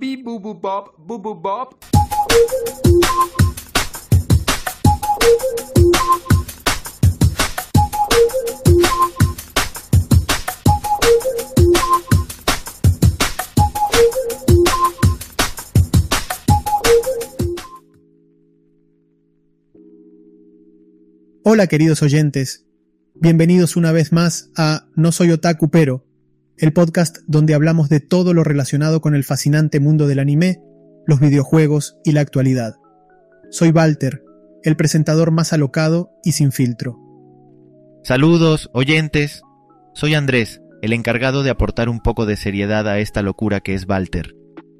Beep boo boo bop, boo boo bop. Hola queridos oyentes, bienvenidos una vez más a No Soy Otaku Pero, el podcast donde hablamos de todo lo relacionado con el fascinante mundo del anime, los videojuegos y la actualidad. Soy Walter, el presentador más alocado y sin filtro. Saludos, oyentes. Soy Andrés, el encargado de aportar un poco de seriedad a esta locura que es Walter.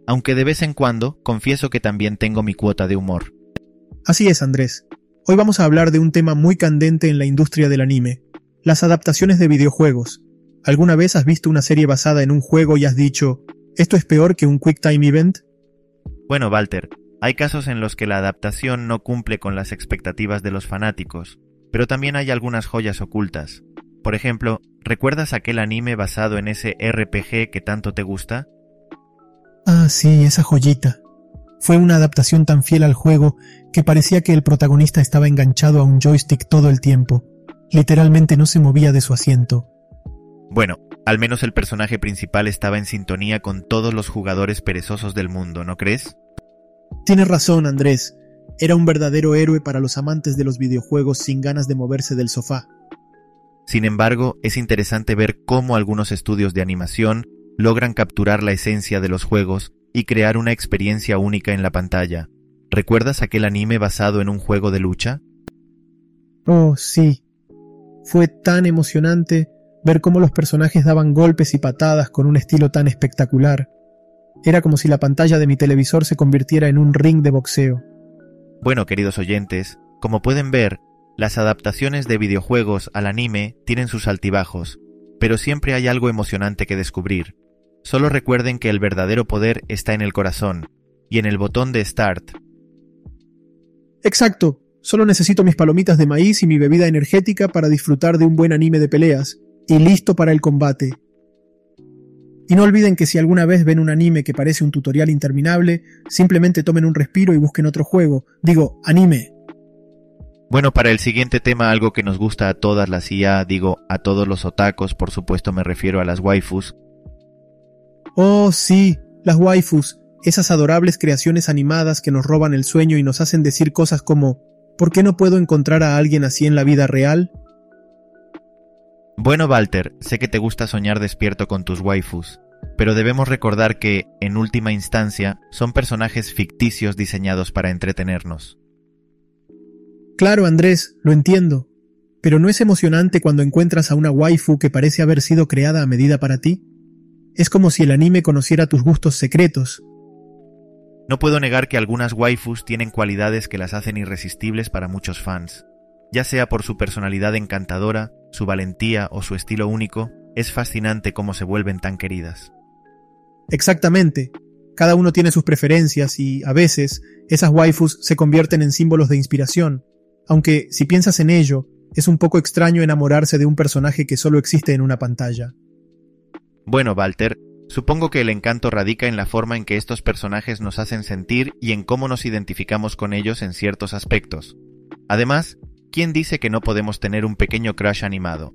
Aunque de vez en cuando confieso que también tengo mi cuota de humor. Así es, Andrés. Hoy vamos a hablar de un tema muy candente en la industria del anime, las adaptaciones de videojuegos. ¿Alguna vez has visto una serie basada en un juego y has dicho, ¿esto es peor que un Quick Time Event? Bueno, Walter, hay casos en los que la adaptación no cumple con las expectativas de los fanáticos, pero también hay algunas joyas ocultas. Por ejemplo, ¿recuerdas aquel anime basado en ese RPG que tanto te gusta? Ah, sí, esa joyita. Fue una adaptación tan fiel al juego que parecía que el protagonista estaba enganchado a un joystick todo el tiempo. Literalmente no se movía de su asiento. Bueno, al menos el personaje principal estaba en sintonía con todos los jugadores perezosos del mundo, ¿no crees? Tienes razón, Andrés. Era un verdadero héroe para los amantes de los videojuegos sin ganas de moverse del sofá. Sin embargo, es interesante ver cómo algunos estudios de animación logran capturar la esencia de los juegos y crear una experiencia única en la pantalla. ¿Recuerdas aquel anime basado en un juego de lucha? Oh, sí. Fue tan emocionante ver cómo los personajes daban golpes y patadas con un estilo tan espectacular. Era como si la pantalla de mi televisor se convirtiera en un ring de boxeo. Bueno, queridos oyentes, como pueden ver, las adaptaciones de videojuegos al anime tienen sus altibajos, pero siempre hay algo emocionante que descubrir. Solo recuerden que el verdadero poder está en el corazón y en el botón de Start. Exacto. Solo necesito mis palomitas de maíz y mi bebida energética para disfrutar de un buen anime de peleas, y listo para el combate. Y no olviden que si alguna vez ven un anime que parece un tutorial interminable, simplemente tomen un respiro y busquen otro juego. Digo, anime. Bueno, para el siguiente tema, algo que nos gusta a todas las IA, digo, a todos los otacos, por supuesto me refiero a las waifus, Oh, sí, las waifus, esas adorables creaciones animadas que nos roban el sueño y nos hacen decir cosas como ¿por qué no puedo encontrar a alguien así en la vida real? Bueno, Walter, sé que te gusta soñar despierto con tus waifus, pero debemos recordar que, en última instancia, son personajes ficticios diseñados para entretenernos. Claro, Andrés, lo entiendo. Pero ¿no es emocionante cuando encuentras a una waifu que parece haber sido creada a medida para ti? Es como si el anime conociera tus gustos secretos. No puedo negar que algunas waifus tienen cualidades que las hacen irresistibles para muchos fans. Ya sea por su personalidad encantadora, su valentía o su estilo único, es fascinante cómo se vuelven tan queridas. Exactamente. Cada uno tiene sus preferencias y, a veces, esas waifus se convierten en símbolos de inspiración. Aunque, si piensas en ello, es un poco extraño enamorarse de un personaje que solo existe en una pantalla. Bueno, Walter, supongo que el encanto radica en la forma en que estos personajes nos hacen sentir y en cómo nos identificamos con ellos en ciertos aspectos. Además, ¿quién dice que no podemos tener un pequeño crush animado?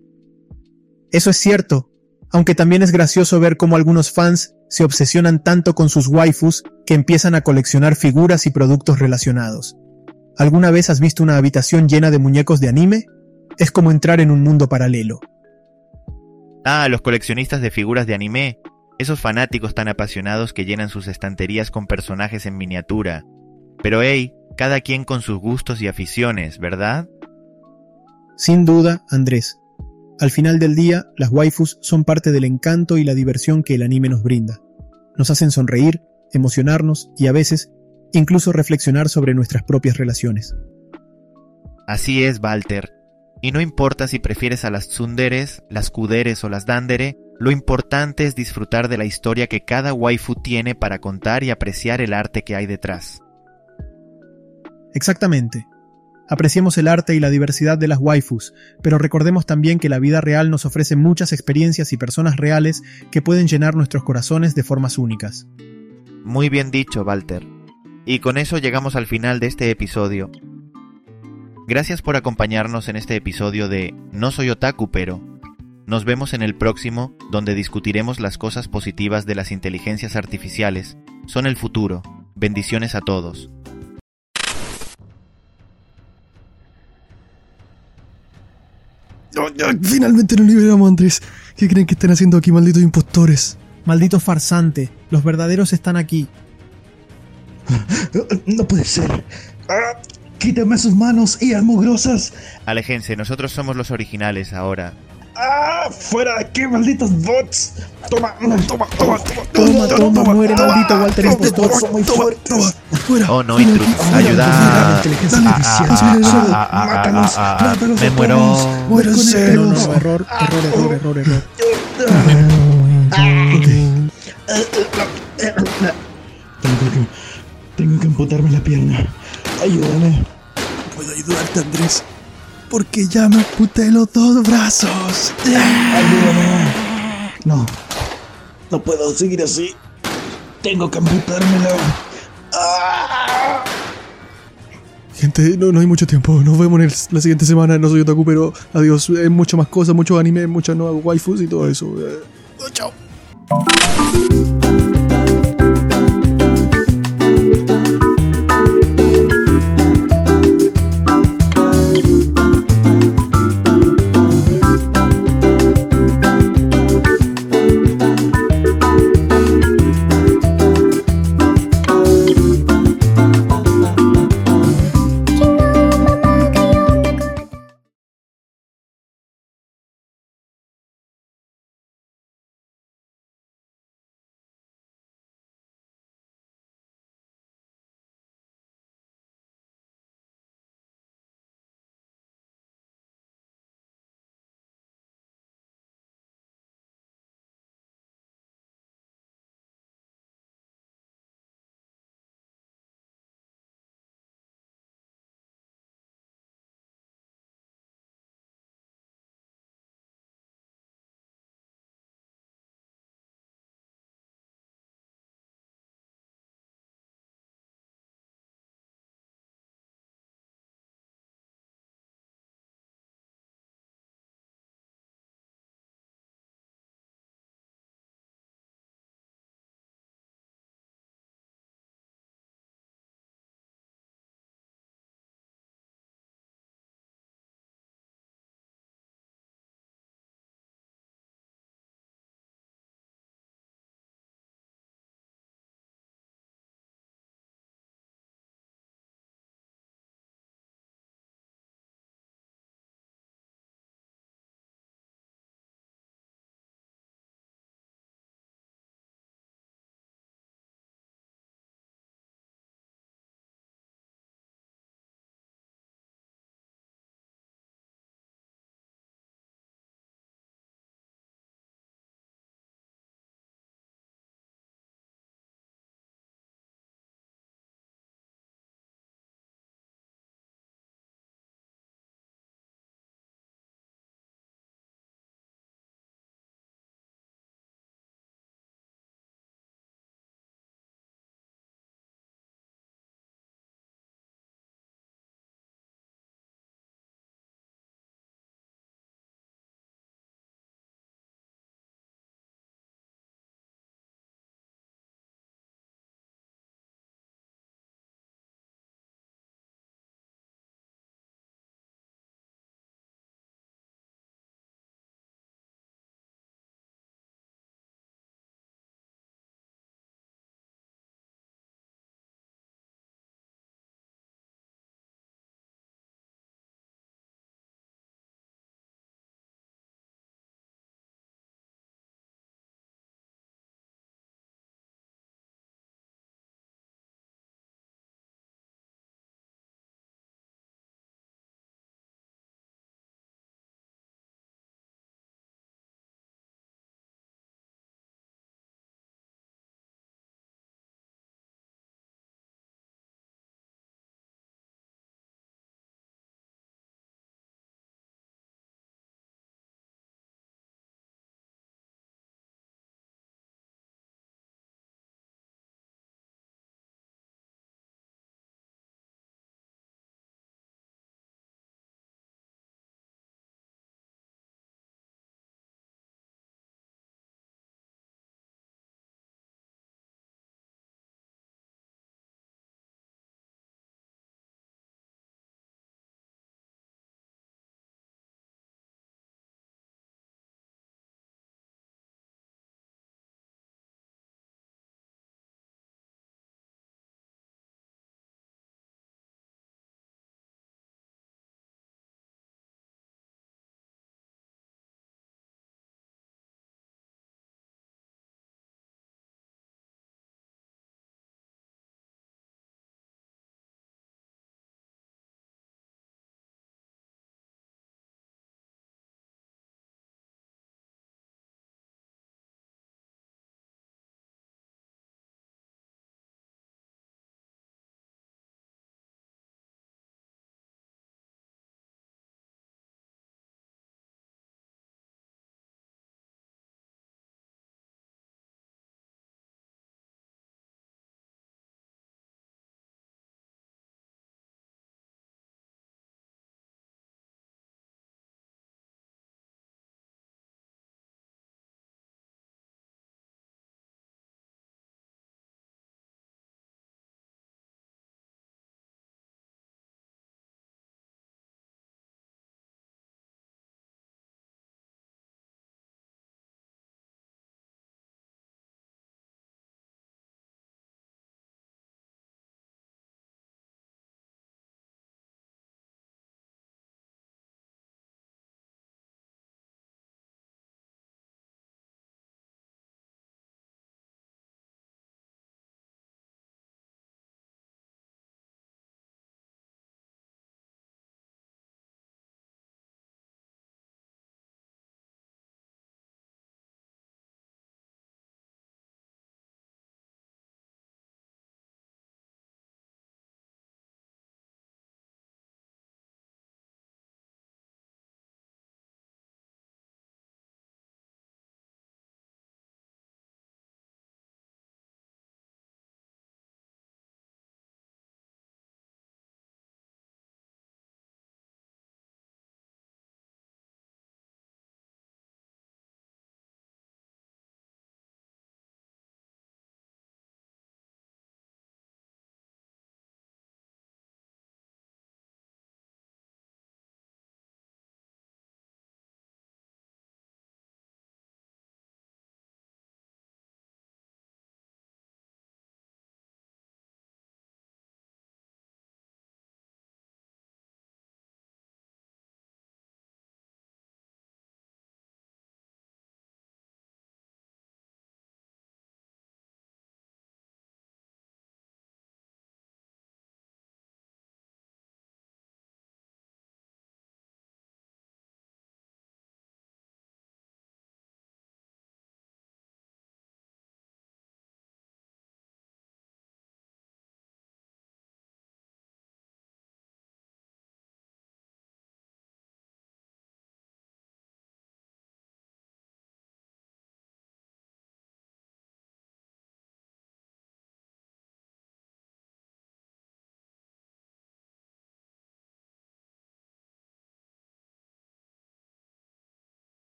Eso es cierto, aunque también es gracioso ver cómo algunos fans se obsesionan tanto con sus waifus que empiezan a coleccionar figuras y productos relacionados. ¿Alguna vez has visto una habitación llena de muñecos de anime? Es como entrar en un mundo paralelo. Ah, los coleccionistas de figuras de anime, esos fanáticos tan apasionados que llenan sus estanterías con personajes en miniatura. Pero hey, cada quien con sus gustos y aficiones, ¿verdad? Sin duda, Andrés. Al final del día, las waifus son parte del encanto y la diversión que el anime nos brinda. Nos hacen sonreír, emocionarnos y a veces incluso reflexionar sobre nuestras propias relaciones. Así es, Walter. Y no importa si prefieres a las tsunderes, las kuderes o las dandere, lo importante es disfrutar de la historia que cada waifu tiene para contar y apreciar el arte que hay detrás. Exactamente. Apreciemos el arte y la diversidad de las waifus, pero recordemos también que la vida real nos ofrece muchas experiencias y personas reales que pueden llenar nuestros corazones de formas únicas. Muy bien dicho, Walter. Y con eso llegamos al final de este episodio. Gracias por acompañarnos en este episodio de No soy otaku, pero... Nos vemos en el próximo, donde discutiremos las cosas positivas de las inteligencias artificiales. Son el futuro. Bendiciones a todos. Oh, finalmente nos liberamos, Andrés. ¿Qué creen que están haciendo aquí, malditos impostores? Maldito farsante, los verdaderos están aquí. No puede ser. Ah, quítame sus manos y mugrosas. Aléjense, nosotros somos los originales ahora. ¡Ah! ¡Fuera de aquí, malditos bots! Toma, toma, toma, toma, Toma, toma, muere, maldito Walter toma, Impostor. toma, muy fuerte. Toma, fuera. Oh no, Intrus, ayuda. Inteligencia artificial. mátalos me muero. Muéranse. no, no, error, error, error, error, error. Tengo que, tengo que amputarme la pierna. Ayúdame. Puedo ayudarte, Andrés. Porque ya me amputé los dos brazos. Ayúdame. No. No puedo seguir así. Tengo que amputármelo. Ah. Gente, no, no hay mucho tiempo. Nos vemos en el- la siguiente semana. No soy otaku, pero adiós. Hay mucho más cosas, mucho anime, muchas nuevas waifus y todo eso. Eh, Chao.